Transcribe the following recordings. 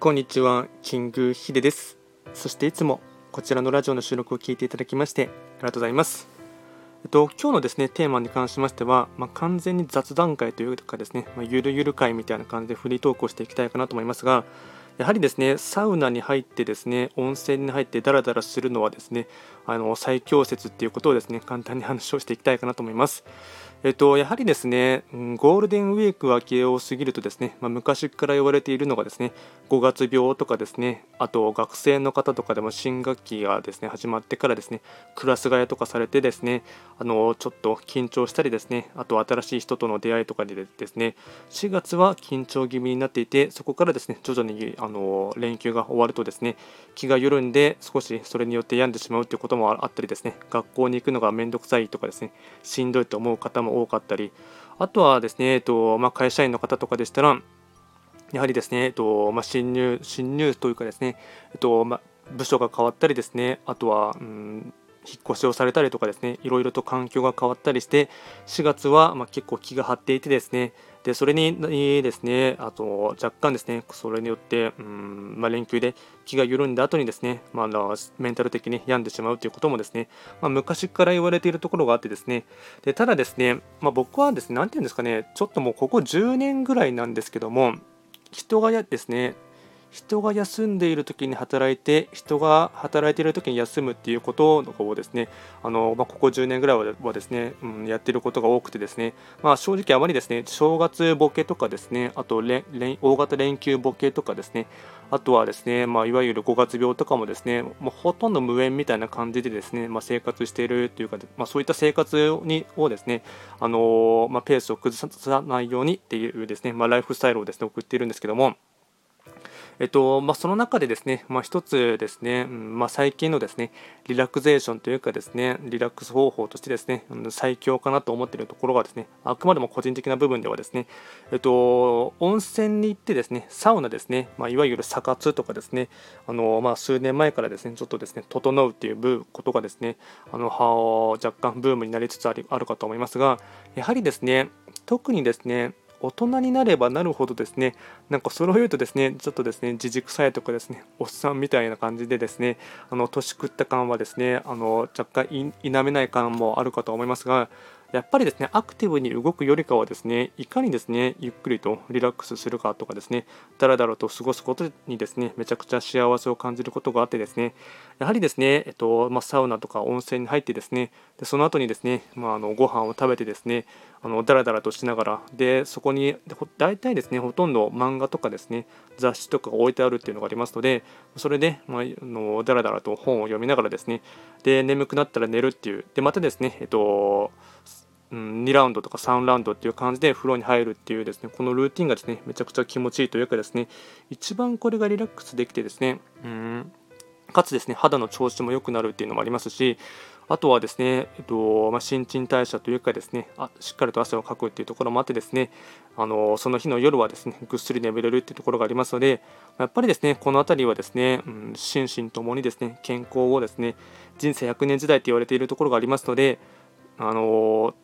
こんにちは、キングヒデです。そしていつもこちらのラジオの収録を聞いていただきましてありがとうございます。えっと、今日のですね、テーマに関しましては、まあ、完全に雑談会というかですね、まあ、ゆるゆる会みたいな感じでフリートークをしていきたいかなと思いますが、やはりですね、サウナに入ってですね、温泉に入ってダラダラするのはですね、あの最強説っていうことをですね、簡単に話をしていきたいかなと思います。えっと、やはりですね、ゴールデンウィーク明けを過ぎるとですね、まあ、昔から言われているのがですね、5月病とかですね、あと学生の方とかでも新学期がですね、始まってからですね、クラス替えとかされてですね、あの、ちょっと緊張したりですね、あと新しい人との出会いとかでですね、4月は緊張気味になっていて、そこからですね、徐々にあの連休が終わるとですね、気が緩んで少しそれによって病んでしまうということもあったりですね、学校に行くのがめんどくさいとかですね、しんどいと思う方もも多かったり、あとはですね、えっとまあ、会社員の方とかでしたら、やはりですね、えっとまあ、新入、新入というかですね、えっとまあ、部署が変わったりですね、あとは、うん引っ越しをされたりとかですね、いろいろと環境が変わったりして、4月はま結構気が張っていてですね、でそれにですね、あと若干ですね、それによって、うんまあ、連休で気が緩んだ後にですね、まあ、メンタル的に病んでしまうということもですね、まあ、昔から言われているところがあってですね、でただですね、まあ、僕はですね、なんていうんですかね、ちょっともうここ10年ぐらいなんですけども、人がですね、人が休んでいる時に働いて人が働いている時に休むっていうことのをですね。あの、まあ、ここ10年ぐらいはですね、うん、やっていることが多くてですね、まあ、正直あまりですね正月ボケとかですねあと大型連休ボケとかですねあとはですね、まあ、いわゆる5月病とかもですねもうほとんど無縁みたいな感じでですね、まあ、生活しているというか、まあ、そういった生活にをですね、あのまあ、ペースを崩さないようにっていうですね、まあ、ライフスタイルをですね送っているんですけどもえっとまあ、その中でですね、まあ、一つですね、うんまあ、最近のですねリラクゼーションというかですねリラックス方法としてですね最強かなと思っているところがですねあくまでも個人的な部分ではですね、えっと、温泉に行ってですねサウナですね、まあ、いわゆるサ活とかですねあの、まあ、数年前からですねちょっとですね整うっていうことがですねあの若干ブームになりつつあるかと思いますがやはりですね特にですね大人になればなるほどですね、なんかそれを言うとですね、ちょっとですね、自軸さえとかですね、おっさんみたいな感じでですね、あの年食った感はですね、あの若干否めない感もあるかと思いますが、やっぱりですね、アクティブに動くよりかはですね、いかにですね、ゆっくりとリラックスするかとかですね、だらだらと過ごすことにですね、めちゃくちゃ幸せを感じることがあってですね、やはりですね、えっとまあ、サウナとか温泉に入ってですね、でその後にですね、まあ、あのご飯を食べてですね、あのだらだらとしながら、でそこに大体ですね、ほとんど漫画とかですね、雑誌とかが置いてあるっていうのがありますので、それで、まあ、のだらだらと本を読みながらですね、で眠くなったら寝るっていう、でまたですね、えっとうん、2ラウンドとか3ラウンドっていう感じで風呂に入るっていうですねこのルーティンがですねめちゃくちゃ気持ちいいというかですね一番これがリラックスできてですねうん。かつですね肌の調子も良くなるっていうのもありますしあとはですね、えっとまあ、新陳代謝というかですねあしっかりと汗をかくっていうところもあってですねあのその日の夜はですねぐっすり眠れるっていうところがありますのでやっぱりですねこの辺りはですね、うん、心身ともにですね健康をですね人生100年時代って言われているところがありますのであの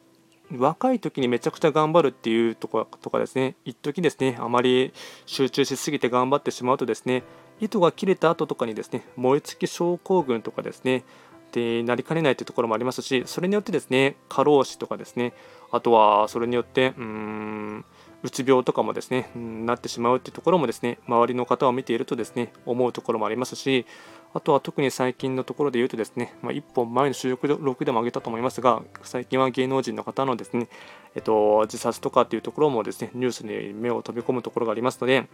若い時にめちゃくちゃ頑張るっていうとことかですね、一時ですね、あまり集中しすぎて頑張ってしまうとですね、糸が切れた後とかにですね、燃え尽き症候群とかですね、でなりかねないというところもありますし、それによってですね、過労死とかですね、あとはそれによって、うーん、うつ病とかもですね、なってしまうというところもですね、周りの方を見ているとですね、思うところもありますし、あとは特に最近のところで言うとですね、まあ、1本前の収録でも挙げたと思いますが、最近は芸能人の方のですね、えっと、自殺とかっていうところもですね、ニュースに目を飛び込むところがありますので、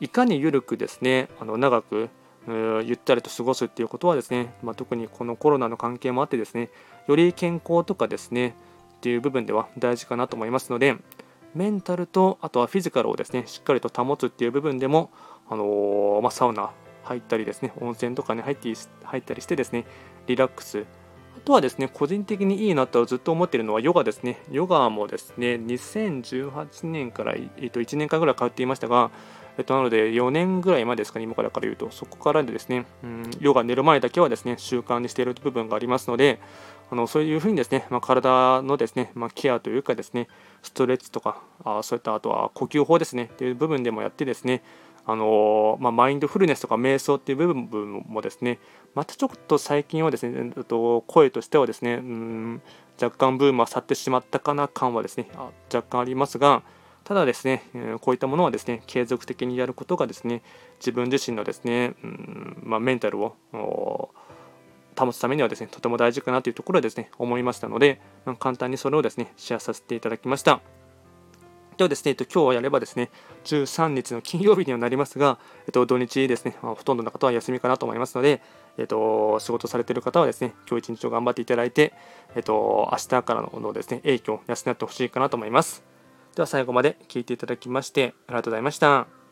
いかに緩くですね、あの長くゆったりと過ごすっていうことはですね、まあ、特にこのコロナの関係もあってですね、より健康とかですね、っていう部分では大事かなと思いますので、メンタルとあとはフィジカルをですねしっかりと保つっていう部分でも、あのー、まあ、サウナ入ったりですね、温泉とかに入って入ったりしてですね、リラックス。あとはですね、個人的にいいなとずっと思っているのはヨガですね。ヨガもですね、2018年から、えっと、1年間ぐらい通っていましたが、えっと、なので4年ぐらい前ですかね、今からから言うと、そこからでですね、うん、ヨガ寝る前だけはですね、習慣にしている部分がありますので、あのそういうふうにですね、まあ、体のですね、まあ、ケアというかですね、ストレッチとか、あそういったあとは呼吸法ですね、という部分でもやってですね、あのまあ、マインドフルネスとか瞑想っていう部分もですねまたちょっと最近はですねと声としてはですねうん若干ブームは去ってしまったかな感はですねあ若干ありますがただですねこういったものはですね継続的にやることがですね自分自身のですねうんまあ、メンタルを保つためにはですねとても大事かなというところでですね思いましたので、まあ、簡単にそれをですねシェアさせていただきました。ではですね、えっと、今日やればですね、13日の金曜日にはなりますが、えっと、土日ですね、まあ、ほとんどの方は休みかなと思いますので、えっと、仕事されている方はですね、今日一日を頑張っていただいて、えっと、明日からのですね、影響を養ってほしいかなと思います。では最後まで聞いていただきまして、ありがとうございました。